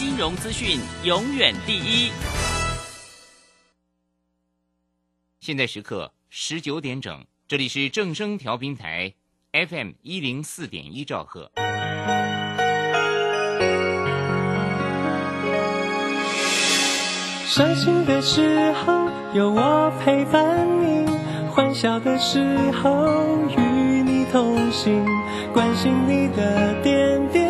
金融资讯永远第一。现在时刻十九点整，这里是正声调频台 FM 一零四点一兆赫。伤心的时候有我陪伴你，欢笑的时候与你同行，关心你的点点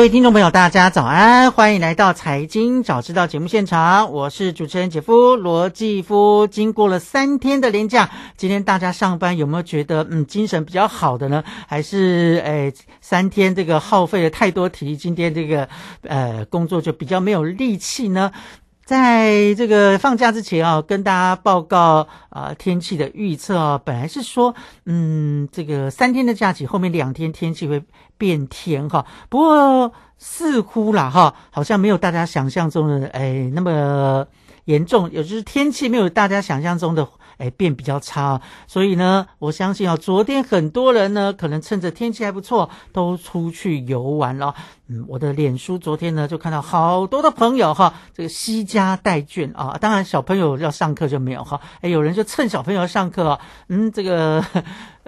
各位听众朋友，大家早安，欢迎来到财经早知道节目现场，我是主持人姐夫罗继夫。经过了三天的连假，今天大家上班有没有觉得嗯精神比较好的呢？还是诶三天这个耗费了太多体力，今天这个呃工作就比较没有力气呢？在这个放假之前啊，跟大家报告啊天气的预测啊，本来是说嗯这个三天的假期后面两天天气会。变天哈，不过似乎啦哈，好像没有大家想象中的哎那么严重，也就是天气没有大家想象中的哎变比较差，所以呢，我相信啊，昨天很多人呢可能趁着天气还不错，都出去游玩了。嗯，我的脸书昨天呢就看到好多的朋友哈，这个惜家带眷啊，当然小朋友要上课就没有哈，哎有人就趁小朋友上课啊，嗯这个。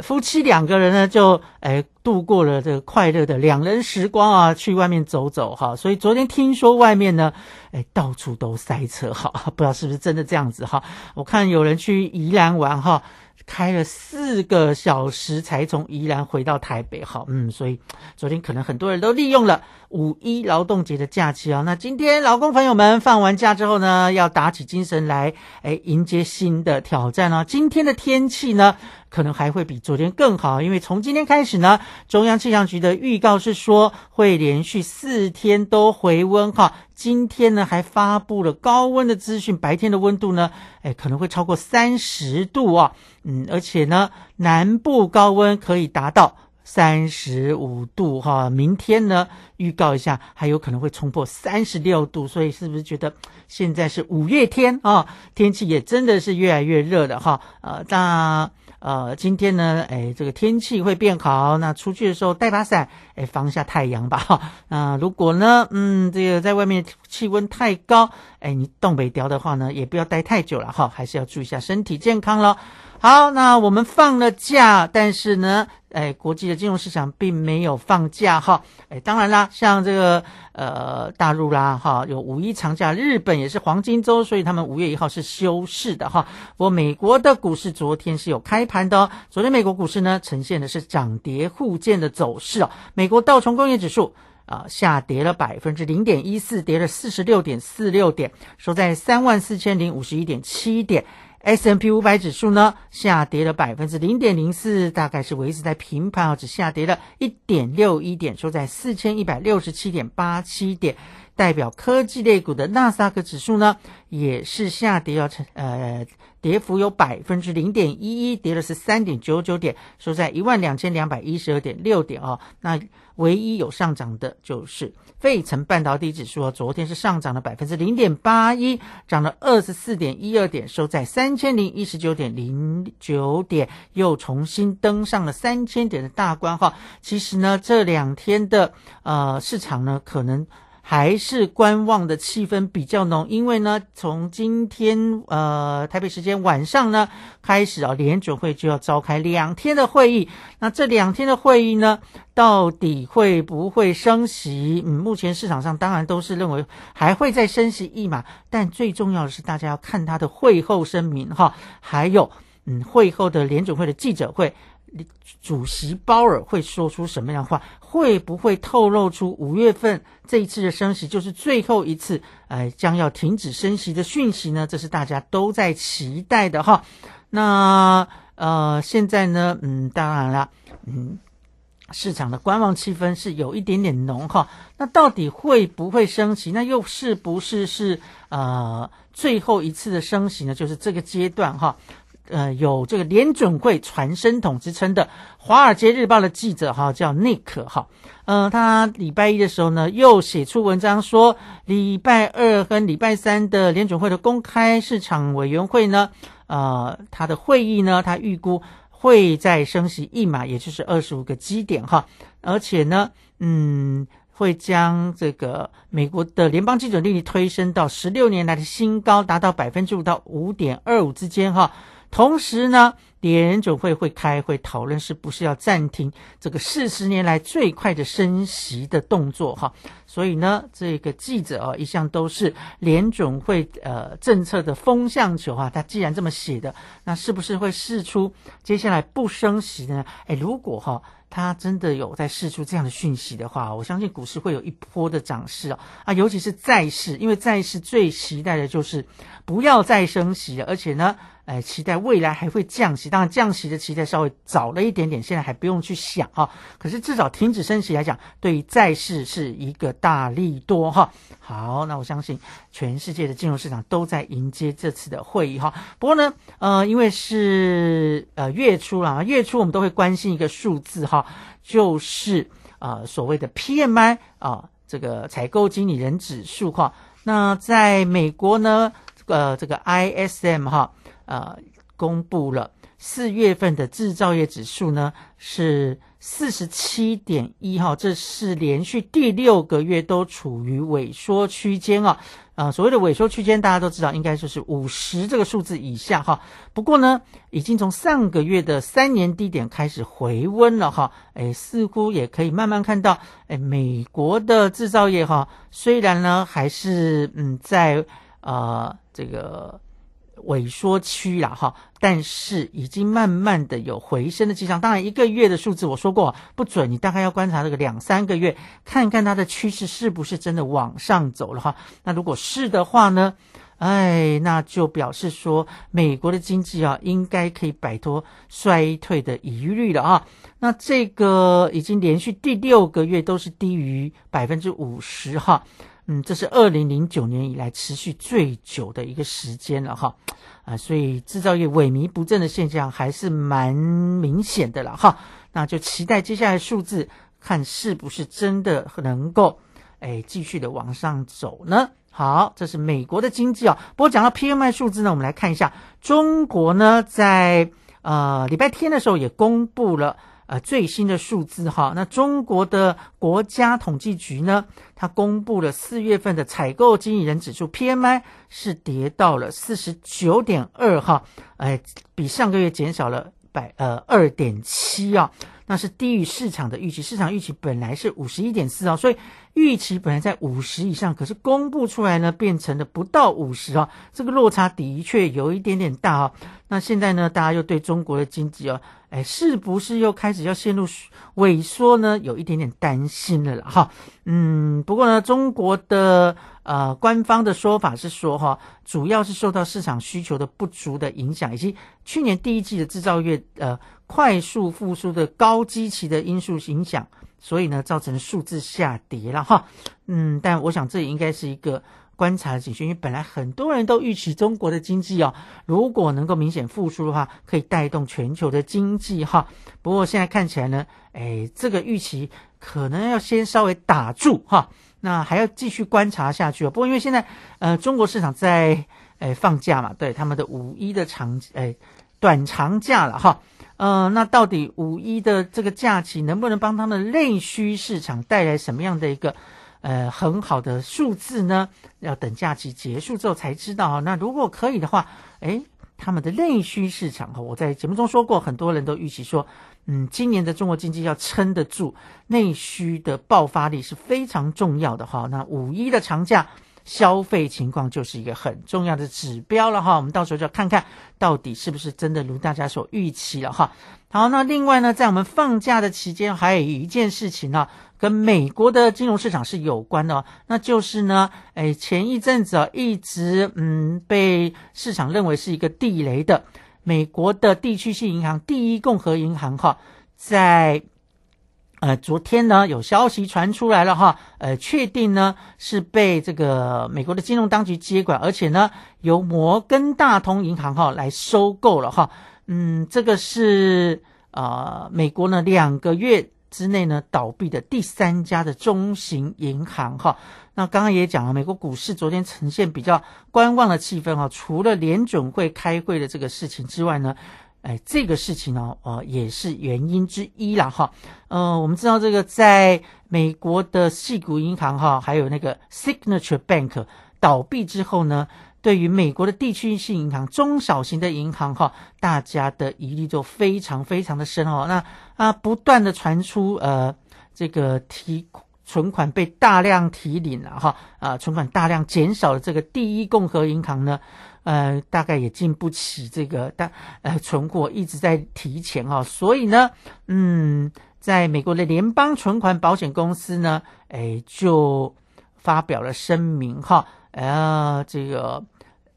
夫妻两个人呢，就哎度过了这个快乐的两人时光啊，去外面走走哈。所以昨天听说外面呢，哎到处都塞车哈，不知道是不是真的这样子哈。我看有人去宜兰玩哈。开了四个小时才从宜兰回到台北，哈，嗯，所以昨天可能很多人都利用了五一劳动节的假期啊。那今天劳工朋友们放完假之后呢，要打起精神来，哎，迎接新的挑战哦。今天的天气呢，可能还会比昨天更好，因为从今天开始呢，中央气象局的预告是说会连续四天都回温哈。今天呢，还发布了高温的资讯，白天的温度呢，哎，可能会超过三十度啊。嗯，而且呢，南部高温可以达到三十五度哈。明天呢，预告一下，还有可能会冲破三十六度。所以是不是觉得现在是五月天啊？天气也真的是越来越热的哈。呃，那呃，今天呢，哎，这个天气会变好，那出去的时候带把伞，哎，防下太阳吧哈。那如果呢，嗯，这个在外面气温太高，哎，你东北调的话呢，也不要待太久了哈，还是要注意一下身体健康了。好，那我们放了假，但是呢，哎，国际的金融市场并没有放假哈。哎，当然啦，像这个呃大陆啦哈，有五一长假，日本也是黄金周，所以他们五月一号是休市的哈。不过美国的股市昨天是有开盘的，昨天美国股市呢呈现的是涨跌互见的走势哦。美国道琼工业指数啊下跌了百分之零点一四，跌了四十六点四六点，收在三万四千零五十一点七点。S M P 五百指数呢下跌了百分之零点零四，大概是维持在平盘啊，只下跌了一点六一点，收在四千一百六十七点八七点。代表科技类股的纳斯达克指数呢也是下跌，要成呃跌幅有百分之零点一一，跌了十三点九九点，收在一万两千两百一十二点六点哦。那唯一有上涨的就是费城半导体指数，昨天是上涨了百分之零点八一，涨了二十四点一二点，收在三千零一十九点零九点，又重新登上了三千点的大关哈。其实呢，这两天的呃市场呢，可能。还是观望的气氛比较浓，因为呢，从今天呃台北时间晚上呢开始啊，联准会就要召开两天的会议。那这两天的会议呢，到底会不会升息？嗯，目前市场上当然都是认为还会再升息一码，但最重要的是大家要看他的会后声明哈，还有嗯会后的联准会的记者会。主席鲍尔会说出什么样的话？会不会透露出五月份这一次的升息就是最后一次，呃，将要停止升息的讯息呢？这是大家都在期待的哈。那呃，现在呢，嗯，当然了，嗯，市场的观望气氛是有一点点浓哈。那到底会不会升息？那又是不是是呃最后一次的升息呢？就是这个阶段哈。呃，有这个联准会传声筒之称的《华尔街日报》的记者哈，叫 Nick 哈，呃，他礼拜一的时候呢，又写出文章说，礼拜二跟礼拜三的联准会的公开市场委员会呢，呃，他的会议呢，他预估会再升息一码，也就是二十五个基点哈，而且呢，嗯，会将这个美国的联邦基准利率推升到十六年来的新高，达到百分之五到五点二五之间哈。同时呢，联准会会开会讨论是不是要暂停这个四十年来最快的升息的动作哈。所以呢，这个记者啊，一向都是联准会呃政策的风向球哈。他既然这么写的，那是不是会试出接下来不升息呢？哎，如果哈他真的有在试出这样的讯息的话，我相信股市会有一波的涨势啊啊，尤其是债市，因为债市最期待的就是不要再升息了，而且呢。哎，期待未来还会降息，当然降息的期待稍微早了一点点，现在还不用去想哈。可是至少停止升息来讲，对于债市是一个大利多哈。好，那我相信全世界的金融市场都在迎接这次的会议哈。不过呢，呃，因为是呃月初了，月初我们都会关心一个数字哈，就是呃所谓的 PMI 啊，这个采购经理人指数哈。那在美国呢，呃，这个 ISM 哈。呃，公布了四月份的制造业指数呢是四十七点一哈，这是连续第六个月都处于萎缩区间啊。啊，所谓的萎缩区间，大家都知道应该就是五十这个数字以下哈。不过呢，已经从上个月的三年低点开始回温了哈。哎，似乎也可以慢慢看到，哎，美国的制造业哈，虽然呢还是嗯在呃这个。萎缩区了哈，但是已经慢慢的有回升的迹象。当然，一个月的数字我说过不准，你大概要观察这个两三个月，看看它的趋势是不是真的往上走了哈。那如果是的话呢，哎，那就表示说美国的经济啊，应该可以摆脱衰退的疑虑了啊。那这个已经连续第六个月都是低于百分之五十哈。嗯，这是二零零九年以来持续最久的一个时间了哈，啊，所以制造业萎靡不振的现象还是蛮明显的了哈。那就期待接下来数字，看是不是真的能够哎继续的往上走呢？好，这是美国的经济啊。不过讲到 PMI 数字呢，我们来看一下中国呢，在呃礼拜天的时候也公布了。呃，最新的数字哈，那中国的国家统计局呢，它公布了四月份的采购经理人指数 PMI 是跌到了四十九点二哈，哎，比上个月减少了百呃二点七啊，那是低于市场的预期，市场预期本来是五十一点四啊，所以预期本来在五十以上，可是公布出来呢，变成了不到五十啊，这个落差的确有一点点大啊。那现在呢，大家又对中国的经济哦。哎，是不是又开始要陷入萎缩呢？有一点点担心了啦，哈。嗯，不过呢，中国的呃官方的说法是说，哈，主要是受到市场需求的不足的影响，以及去年第一季的制造业呃快速复苏的高基期的因素影响，所以呢，造成数字下跌了，哈。嗯，但我想这也应该是一个。观察的警讯，因为本来很多人都预期中国的经济哦，如果能够明显复苏的话，可以带动全球的经济哈。不过现在看起来呢，哎，这个预期可能要先稍微打住哈，那还要继续观察下去哦。不过因为现在呃，中国市场在哎放假嘛，对他们的五一的长哎短长假了哈。呃，那到底五一的这个假期能不能帮他们内需市场带来什么样的一个呃很好的数字呢？要等假期结束之后才知道。那如果可以的话，诶，他们的内需市场哈，我在节目中说过，很多人都预期说，嗯，今年的中国经济要撑得住，内需的爆发力是非常重要的哈。那五一的长假。消费情况就是一个很重要的指标了哈，我们到时候就要看看到底是不是真的如大家所预期了哈。好，那另外呢，在我们放假的期间，还有一件事情呢，跟美国的金融市场是有关的，那就是呢，哎，前一阵子啊，一直嗯被市场认为是一个地雷的美国的地区性银行第一共和银行哈，在。呃，昨天呢有消息传出来了哈，呃，确定呢是被这个美国的金融当局接管，而且呢由摩根大通银行哈来收购了哈。嗯，这个是啊，美国呢两个月之内呢倒闭的第三家的中型银行哈。那刚刚也讲了，美国股市昨天呈现比较观望的气氛哈，除了联准会开会的这个事情之外呢。哎，这个事情呢，呃，也是原因之一了哈。呃，我们知道这个在美国的细谷银行哈，还有那个 Signature Bank 倒闭之后呢，对于美国的地区性银行、中小型的银行哈，大家的疑虑就非常非常的深哦。那啊，不断的传出呃，这个提存款被大量提领了哈，啊，存款大量减少了这个第一共和银行呢。呃，大概也进不起这个，但呃，存货一直在提前哦，所以呢，嗯，在美国的联邦存款保险公司呢，哎，就发表了声明哈，呃，这个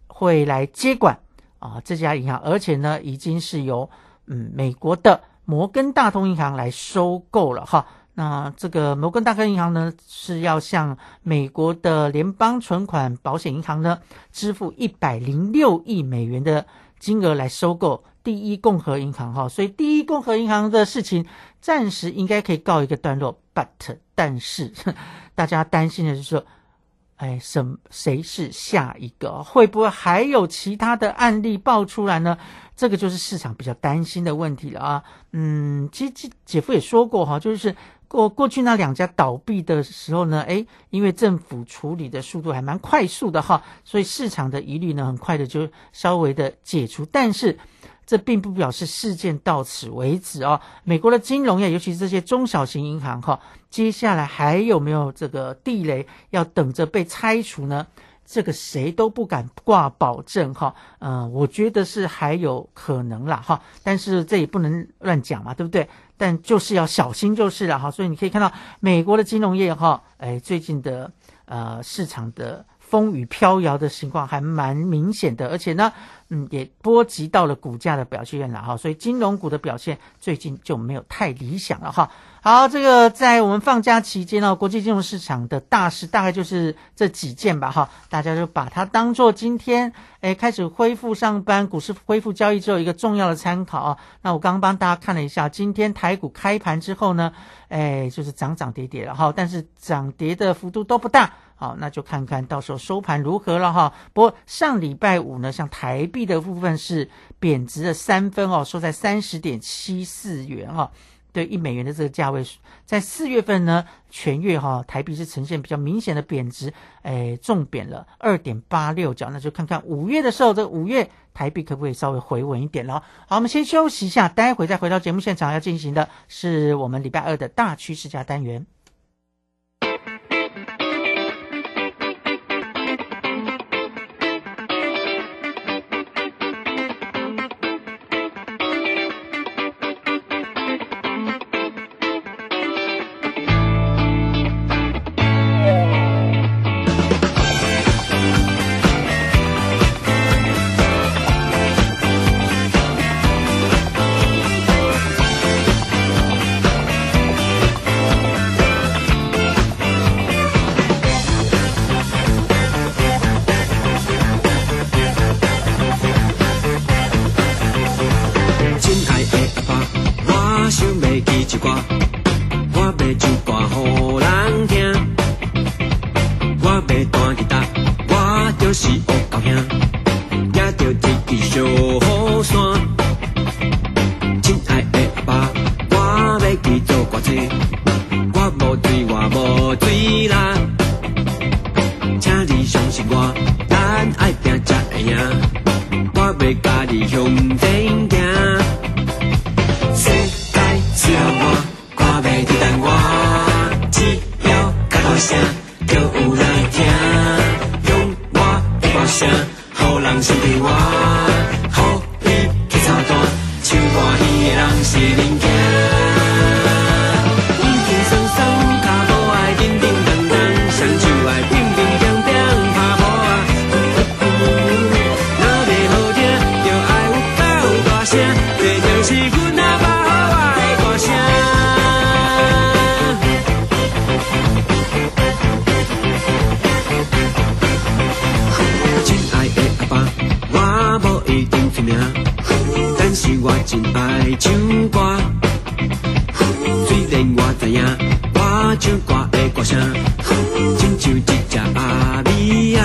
会来接管啊这家银行，而且呢，已经是由嗯美国的摩根大通银行来收购了哈。那这个摩根大通银行呢，是要向美国的联邦存款保险银行呢支付一百零六亿美元的金额来收购第一共和银行哈，所以第一共和银行的事情暂时应该可以告一个段落。But 但是 大家担心的是说，哎，什谁是下一个？会不会还有其他的案例爆出来呢？这个就是市场比较担心的问题了啊。嗯，其实姐姐夫也说过哈，就是。过过去那两家倒闭的时候呢，诶，因为政府处理的速度还蛮快速的哈，所以市场的疑虑呢，很快的就稍微的解除。但是这并不表示事件到此为止哦。美国的金融业，尤其是这些中小型银行哈，接下来还有没有这个地雷要等着被拆除呢？这个谁都不敢挂保证哈。嗯，我觉得是还有可能啦哈，但是这也不能乱讲嘛，对不对？但就是要小心就是了哈，所以你可以看到美国的金融业哈，哎，最近的呃市场的风雨飘摇的情况还蛮明显的，而且呢，嗯，也波及到了股价的表现了哈，所以金融股的表现最近就没有太理想了哈。好，这个在我们放假期间呢，国际金融市场的大事大概就是这几件吧，哈，大家就把它当做今天，哎，开始恢复上班，股市恢复交易之后一个重要的参考啊。那我刚刚帮大家看了一下，今天台股开盘之后呢，哎，就是涨涨跌跌了哈，但是涨跌的幅度都不大，好，那就看看到时候收盘如何了哈。不过上礼拜五呢，像台币的部分是贬值了三分哦，收在三十点七四元哦。对一美元的这个价位，在四月份呢，全月哈台币是呈现比较明显的贬值，哎，重贬了二点八六角。那就看看五月的时候，这五月台币可不可以稍微回稳一点了？好，我们先休息一下，待会再回到节目现场，要进行的是我们礼拜二的大趋势加单元。无亲像一只阿咪啊。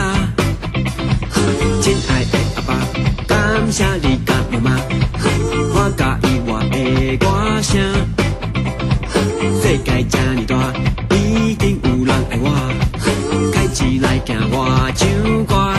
亲爱的阿爸，感谢你甲妈妈，我喜欢我的歌声。世界这么大，一定有人爱我，开始来听我唱歌。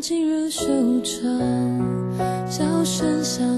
指感情如修长，笑声响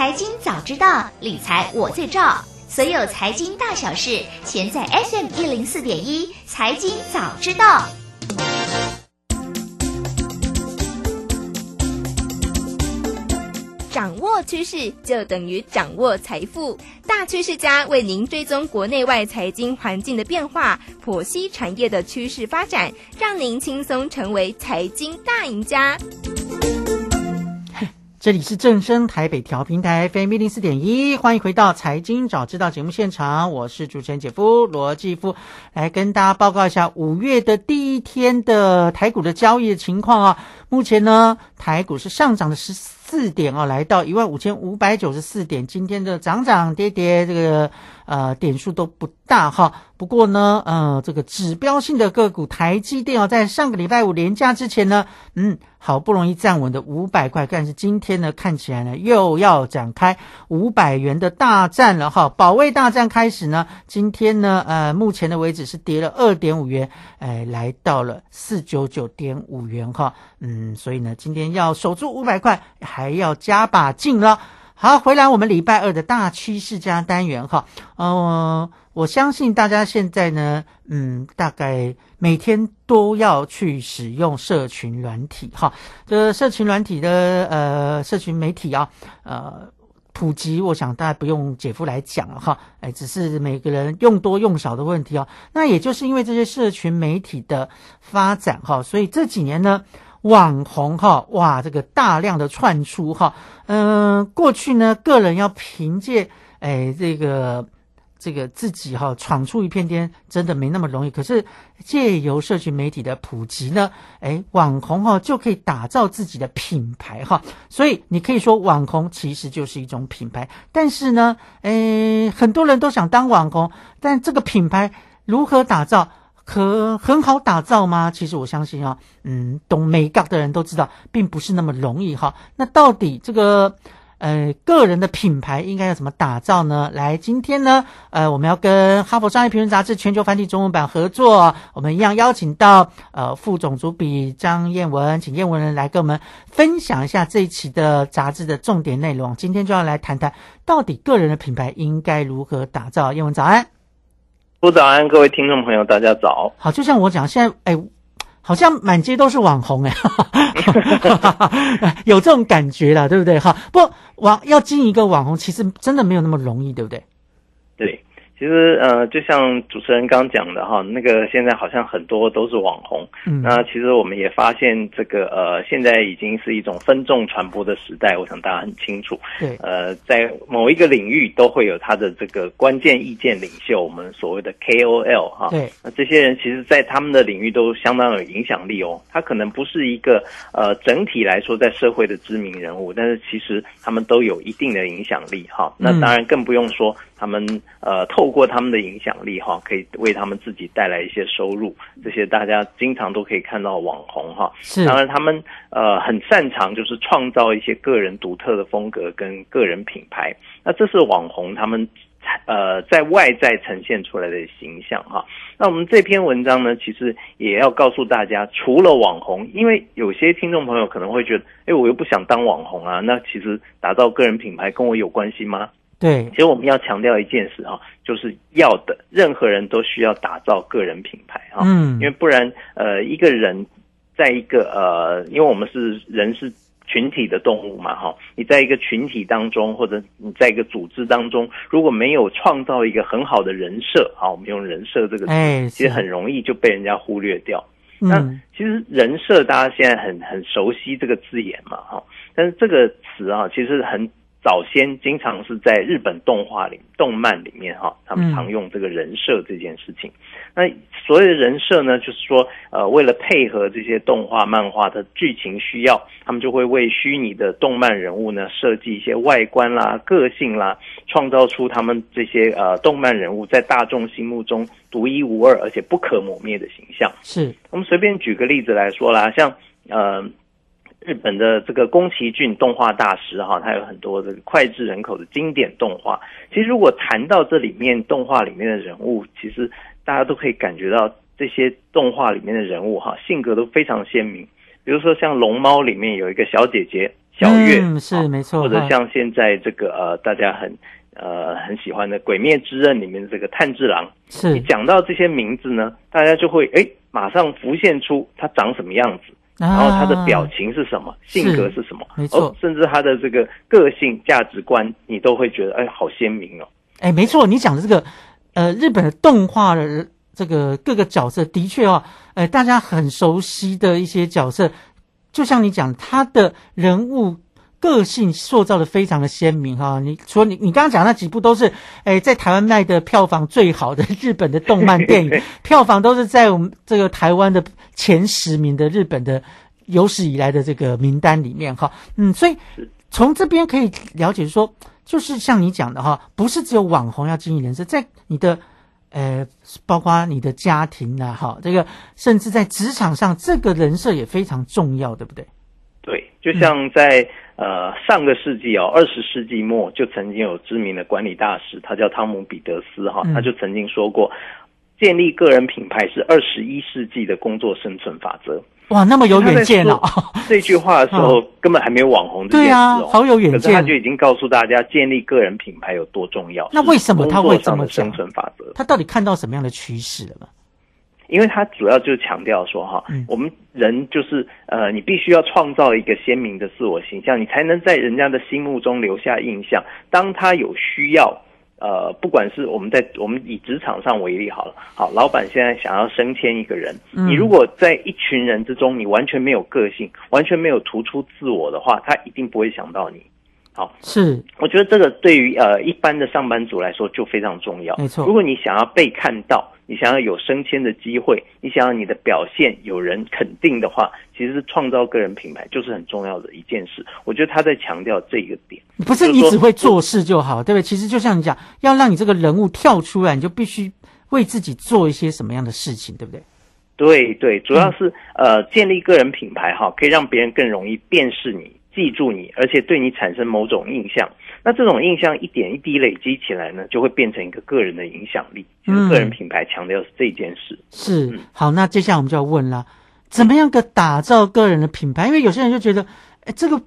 财经早知道，理财我最照。所有财经大小事，全在 FM 一零四点一。财经早知道。掌握趋势就等于掌握财富。大趋势家为您追踪国内外财经环境的变化，剖析产业的趋势发展，让您轻松成为财经大赢家。这里是正声台北调频台 FM 一零四点一，欢迎回到财经早知道节目现场，我是主持人姐夫罗继夫，来跟大家报告一下五月的第一天的台股的交易的情况啊。目前呢，台股是上涨了十四点啊，来到一万五千五百九十四点。今天的涨涨跌跌，这个呃点数都不大哈。不过呢，呃，这个指标性的个股台积电哦，在上个礼拜五连假之前呢，嗯，好不容易站稳的五百块，但是今天呢，看起来呢又要展开五百元的大战了哈。保卫大战开始呢，今天呢，呃，目前的为止是跌了二点五元，哎，来到了四九九点五元哈。嗯，所以呢，今天要守住五百块，还要加把劲了。好，回来我们礼拜二的大趋势加单元哈，呃，我相信大家现在呢，嗯，大概每天都要去使用社群软体哈，这社群软体的呃，社群媒体啊，呃。普及，我想大家不用姐夫来讲了哈，哎，只是每个人用多用少的问题哦。那也就是因为这些社群媒体的发展哈，所以这几年呢，网红哈，哇，这个大量的窜出哈，嗯、过去呢，个人要凭借哎这个。这个自己哈、闯出一片天，真的没那么容易。可是借由社群媒体的普及呢，哎，网红哈、就可以打造自己的品牌哈、所以你可以说网红其实就是一种品牌。但是呢，哎，很多人都想当网红，但这个品牌如何打造？可很好打造吗？其实我相信啊，嗯，懂美感的人都知道，并不是那么容易哈。那到底这个呃个人的品牌应该要怎么打造呢？来，今天呢，呃，我们要跟《哈佛商业评论》杂志全球繁体中文版合作，我们一样邀请到呃副总主笔张燕文，请燕文人来跟我们分享一下这一期的杂志的重点内容。今天就要来谈谈，到底个人的品牌应该如何打造。燕文早安。不早安，各位听众朋友，大家早。好，就像我讲，现在哎，好像满街都是网红哎，有这种感觉了，对不对？哈，不网要经营一个网红，其实真的没有那么容易，对不对？对，其实呃，就像主持人刚讲的哈，那个现在好像很多都是网红。嗯那其实我们也发现，这个呃，现在已经是一种分众传播的时代，我想大家很清楚。对，呃，在某一个领域都会有他的这个关键意见领袖，我们所谓的 KOL 哈。对，那这些人其实，在他们的领域都相当有影响力哦。他可能不是一个呃整体来说在社会的知名人物，但是其实他们都有一定的影响力哈。那嗯当然更不用说他们呃透过他们的影响力哈，可以为他们自己带来一些收入。这些大家经常都可以看到网红哈。是当然他们呃很擅长就是创造一些个人独特的风格跟个人品牌。那这是网红他们呃在外在呈现出来的形象哈。那我们这篇文章呢，其实也要告诉大家，除了网红，因为有些听众朋友可能会觉得，哎，我又不想当网红啊，那其实打造个人品牌跟我有关系吗？对。其，实我们要强调一件事哈，就是要的，任何人都需要打造个人品牌哈，嗯。因为不然呃一个人在一个呃，因为我们是人是群体的动物嘛哈，你在一个群体当中或者你在一个组织当中，如果没有创造一个很好的人设啊，我们用人设这个词，哎其实很容易就被人家忽略掉。那嗯其实人设大家现在很很熟悉这个字眼嘛，哈，但是这个词啊，其实很早先经常是在日本动画里、动漫里面哈，他们嗯常用这个人设这件事情。那所谓的人设呢，就是说，呃，为了配合这些动画、漫画的剧情需要，他们就会为虚拟的动漫人物呢设计一些外观啦、个性啦，创造出他们这些呃动漫人物在大众心目中独一无二而且不可磨灭的形象。是我们随便举个例子来说啦，像呃日本的这个宫崎骏动画大师哈，他有很多这个脍炙人口的经典动画。其实如果谈到这里面动画里面的人物，其实大家都可以感觉到这些动画里面的人物哈，性格都非常鲜明。比如说像龙猫里面有一个小姐姐小月，嗯，是没错，或者像现在这个呃大家很呃很喜欢的《鬼灭之刃》里面的这个炭治郎，是一讲到这些名字呢，大家就会哎马上浮现出他长什么样子，然后他的表情是什么，性格是什么，啊没错哦，甚至他的这个个性、价值观，你都会觉得哎好鲜明哦。哎，没错，你讲的这个，呃，日本的动画的这个各个角色，的确哦，呃，大家很熟悉的一些角色，就像你讲，他的人物个性塑造的非常的鲜明哈、你除了你你刚刚讲那几部都是，哎，在台湾卖的票房最好的日本的动漫电影，票房都是在我们这个台湾的前十名的日本的有史以来的这个名单里面哈，嗯，所以从这边可以了解说，就是像你讲的哈，不是只有网红要经营人设，在你的呃，包括你的家庭啊，哈，这个甚至在职场上，这个人设也非常重要，对不对？对，就像在、呃上个世纪哦，二十世纪末就曾经有知名的管理大师，他叫汤姆彼得斯哈，嗯。他就曾经说过，建立个人品牌是二十一世纪的工作生存法则。哇，那么有远见哦！这句话的时候，根本还没有网红这件事对啊哦，好有远见可是他就已经告诉大家，建立个人品牌有多重要。那为什么他会这么生存法则？他到底看到什么样的趋势了吗？因为他主要就是强调说哈，嗯我们人就是呃，你必须要创造一个鲜明的自我形象，你才能在人家的心目中留下印象。当他有需要，呃，不管是我们在我们以职场上为例好了，好，老板现在想要升迁一个人，嗯你如果在一群人之中，你完全没有个性，完全没有突出自我的话，他一定不会想到你。好，是我觉得这个对于呃一般的上班族来说就非常重要。没错如果你想要被看到，你想要有升迁的机会，你想要你的表现有人肯定的话，其实是创造个人品牌就是很重要的一件事。我觉得他在强调这个点，不是你只会做事就好，对不对？其实就像你讲，要让你这个人物跳出来，你就必须为自己做一些什么样的事情，对不对？对对，主要是、嗯呃建立个人品牌哈，可以让别人更容易辨识你、记住你，而且对你产生某种印象。那这种印象一点一滴累积起来呢，就会变成一个个人的影响力。就是嗯个人品牌强调是这件事。是好，那接下来我们就要问了，怎么样个打造个人的品牌？因为有些人就觉得，哎，这个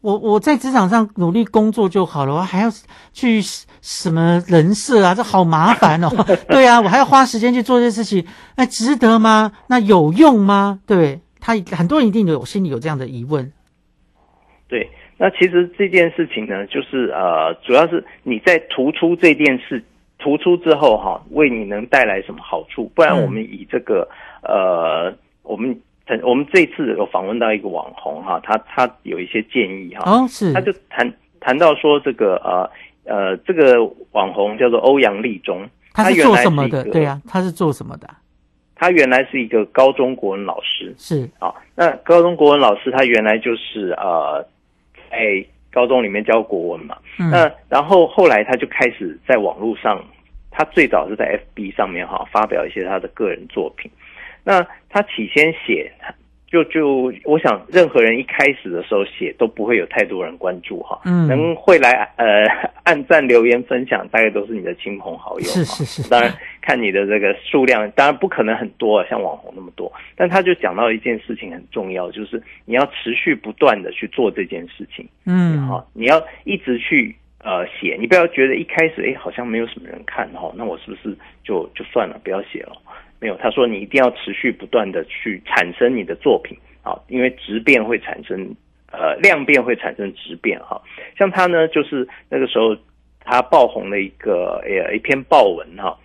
我我在职场上努力工作就好了，我还要去什么人设啊，这好麻烦哦。对啊，我还要花时间去做这些事情，哎，值得吗？那有用吗？对他很多人一定有心里有这样的疑问。对，那其实这件事情呢，就是呃，主要是你在突出这件事突出之后哈，为你能带来什么好处？不然嗯我们以这个、呃，我们曾我们这次有访问到一个网红哈，他他有一些建议哈，哦是他就谈谈到说这个呃呃，这个网红叫做欧阳立中，他是做什么的？对啊，他是做什么的？他原来是一个高中国文老师，是啊，那高中国文老师他原来就是呃，在高中里面教国文嘛，嗯那然后后来他就开始在网络上，他最早是在 FB 上面哈发表一些他的个人作品，那他起先写。就就我想，任何人一开始的时候写都不会有太多人关注哈，嗯能会来呃按赞、留言、分享，大概都是你的亲朋好友嘛。是是是，当然看你的这个数量，当然不可能很多啊，像网红那么多。但他就讲到一件事情很重要，就是你要持续不断的去做这件事情，嗯，好，你要一直去呃写，你不要觉得一开始哎好像没有什么人看哈，那我是不是就就算了，不要写了？没有，他说你一定要持续不断的去产生你的作品啊，因为质变会产生呃量变会产生质变哈。像他呢，就是那个时候他爆红的一个呃一篇报文哈，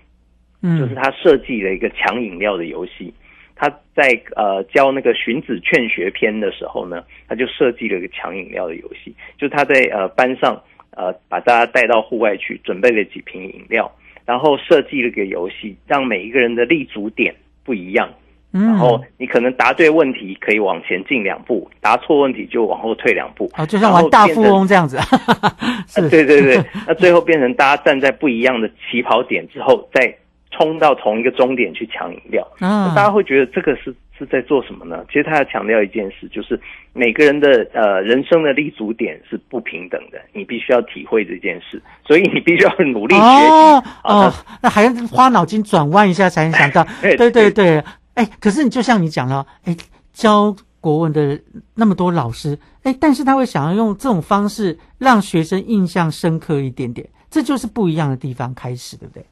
嗯就是他设计了一个抢饮料的游戏。他在呃教那个《荀子劝学篇》的时候呢，他就设计了一个抢饮料的游戏，就是他在呃班上呃把大家带到户外去，准备了几瓶饮料，然后设计了个游戏，让每一个人的立足点不一样。嗯然后你可能答对问题可以往前进两步，答错问题就往后退两步。啊，就像玩大富翁这样子，是，对对对。那最后变成大家站在不一样的起跑点之后，再冲到同一个终点去抢饮料。啊那大家会觉得这个是是在做什么呢？其实他要强调一件事，就是每个人的呃人生的立足点是不平等的，你必须要体会这件事，所以你必须要努力学习。哦哦，那还要花脑筋转弯一下才能想到。对对对，哎，可是你就像你讲了，哎，教国文的那么多老师，哎，但是他会想要用这种方式让学生印象深刻一点点，这就是不一样的地方开始，对不对？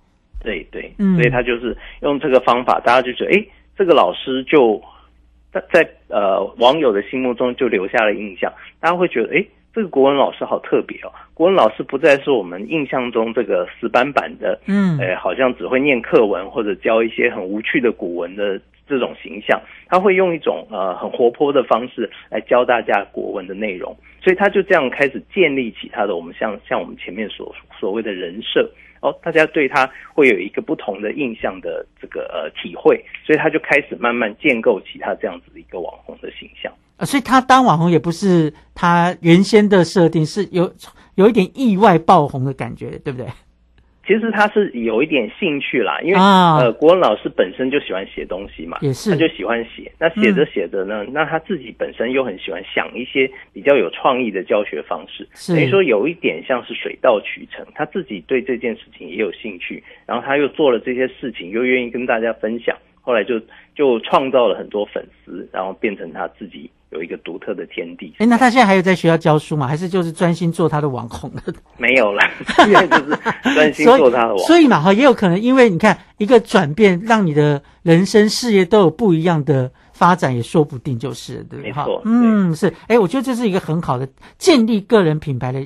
对对，嗯所以他就是用这个方法，大家就觉得，哎，这个老师就在在呃网友的心目中就留下了印象，大家会觉得，哎，这个国文老师好特别哦。国文老师不再是我们印象中这个死板板的，嗯呃，好像只会念课文或者教一些很无趣的古文的这种形象，他会用一种呃很活泼的方式来教大家国文的内容，所以他就这样开始建立起他的我们像像我们前面所所谓的人设。哦，大家对他会有一个不同的印象的这个呃体会，所以他就开始慢慢建构起他这样子的一个网红的形象。呃所以他当网红也不是他原先的设定，是有有一点意外爆红的感觉，对不对？其实他是有一点兴趣啦，因为、啊呃，国文老师本身就喜欢写东西嘛，也是他就喜欢写。那写着写着呢，那他自己本身又很喜欢想一些比较有创意的教学方式，等于说有一点像是水到渠成。他自己对这件事情也有兴趣，然后他又做了这些事情，又愿意跟大家分享，后来就就创造了很多粉丝，然后变成他自己有一个独特的天地。哎，那他现在还有在学校教书吗？还是就是专心做他的网红了？没有了，现在就是专心做他的网红。所以嘛，哈，也有可能因为你看一个转变，让你的人生事业都有不一样的发展，也说不定，就是了对不对？哈没错，嗯，是，哎，我觉得这是一个很好的建立个人品牌的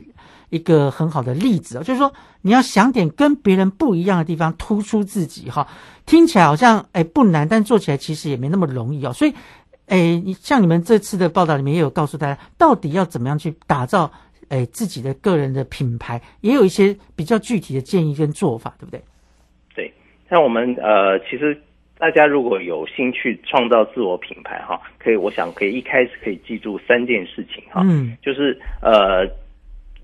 一个很好的例子哦，就是说你要想点跟别人不一样的地方，突出自己哈。听起来好像哎不难，但做起来其实也没那么容易哦。所以，哎，你像你们这次的报道里面也有告诉大家，到底要怎么样去打造哎自己的个人的品牌，也有一些比较具体的建议跟做法，对不对？对，像我们呃，其实大家如果有兴趣创造自我品牌哈，可以，我想可以一开始可以记住三件事情哈，嗯就是呃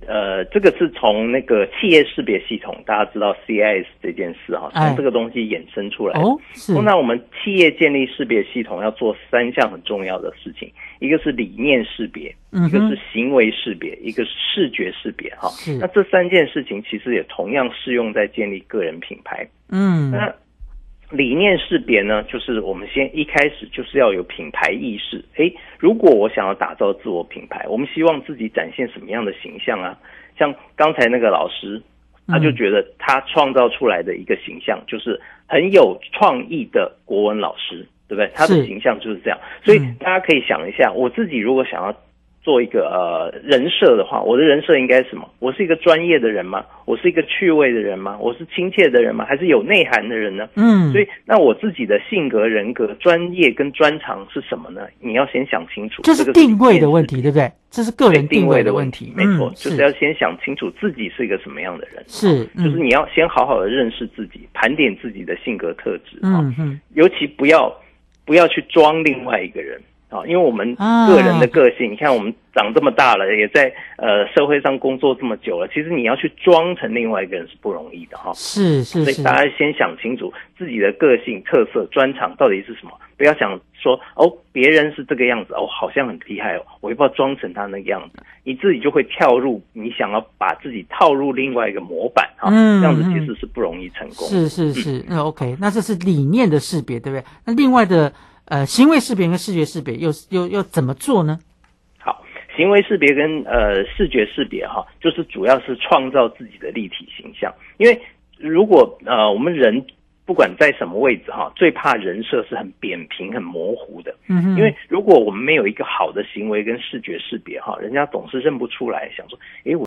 呃，这个是从那个企业识别系统，大家知道 CIS 这件事哈，哎从这个东西衍生出来的。哦是通常我们企业建立识别系统要做三项很重要的事情，一个是理念识别，一个是行为识别，一个是视觉识别哈是。那这三件事情其实也同样适用在建立个人品牌。嗯那理念识别呢，就是我们先一开始就是要有品牌意识。诶，如果我想要打造自我品牌，我们希望自己展现什么样的形象啊？像刚才那个老师，他就觉得他创造出来的一个形象就是很有创意的国文老师，对不对？他的形象就是这样。所以大家可以想一下，我自己如果想要做一个呃人设的话，我的人设应该是什么？我是一个专业的人吗？我是一个趣味的人吗？我是亲切的人吗？还是有内涵的人呢？嗯所以那我自己的性格、人格、专业跟专长是什么呢？你要先想清楚。这是个定位的问题，对不对？这是个人定位的题，问题，没错，嗯就是要先想清楚自己是一个什么样的人。是，就是你要先好好的认识自己，盘点自己的性格特质啊，嗯嗯尤其不要不要去装另外一个人啊，因为我们啊个人的个性，你看我们长这么大了，也在呃社会上工作这么久了，其实你要去装成另外一个人是不容易的哈。是是是，所以大家先想清楚自己的个性、特色、专长到底是什么，不要想说哦，别人是这个样子哦，好像很厉害哦，我要不要装成他那个样子？你自己就会跳入你想要把自己套入另外一个模板哈，嗯这样子嗯其实是不容易成功。是是是，那 OK，那这是理念的识别，对不对？那另外的呃行为识别跟视觉识别又又又怎么做呢？好行为识别跟呃视觉识别哈，就是主要是创造自己的立体形象。因为如果呃我们人不管在什么位置哈，最怕人设是很扁平、很模糊的。嗯哼因为如果我们没有一个好的行为跟视觉识别哈，人家总是认不出来，想说，诶，我